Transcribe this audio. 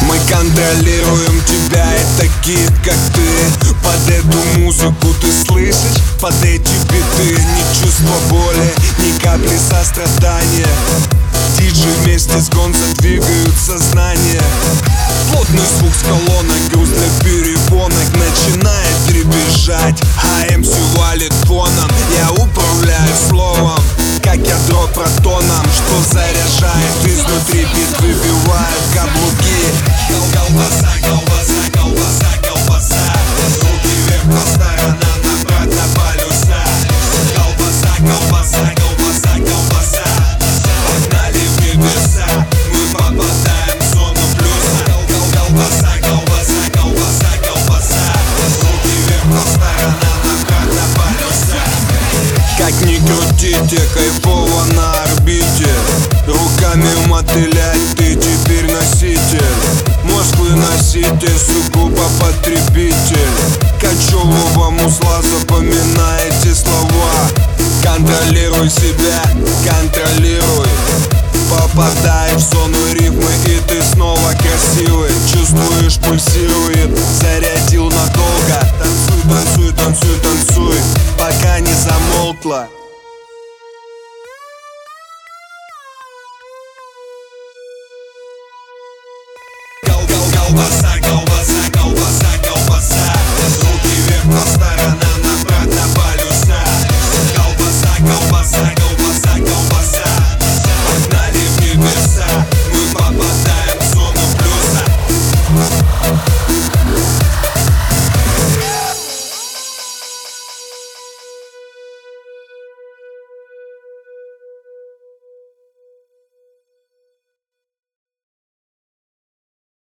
Мы контролируем тебя и таких, как ты. Под эту музыку ты слышишь, под эти биты Ни чувства боли, ни капли сострадания. Диджи вместе с Гонзо двигают сознание Плотный звук с дребезжать, а МС валит Я управляю словом, как ядро протоном Что заряжает изнутри бит выбивает каблуки как ни крутите, кайфово на орбите. Руками мотылять, ты теперь носитель. Москвы носитель, сугубо потребитель. Кочевого мусла запоминайте слова. Контролируй себя, контролируй. Попадай в зону рифмы и ты снова красивый. Чувствуешь, пульсирует, зарядил Damocla. Go,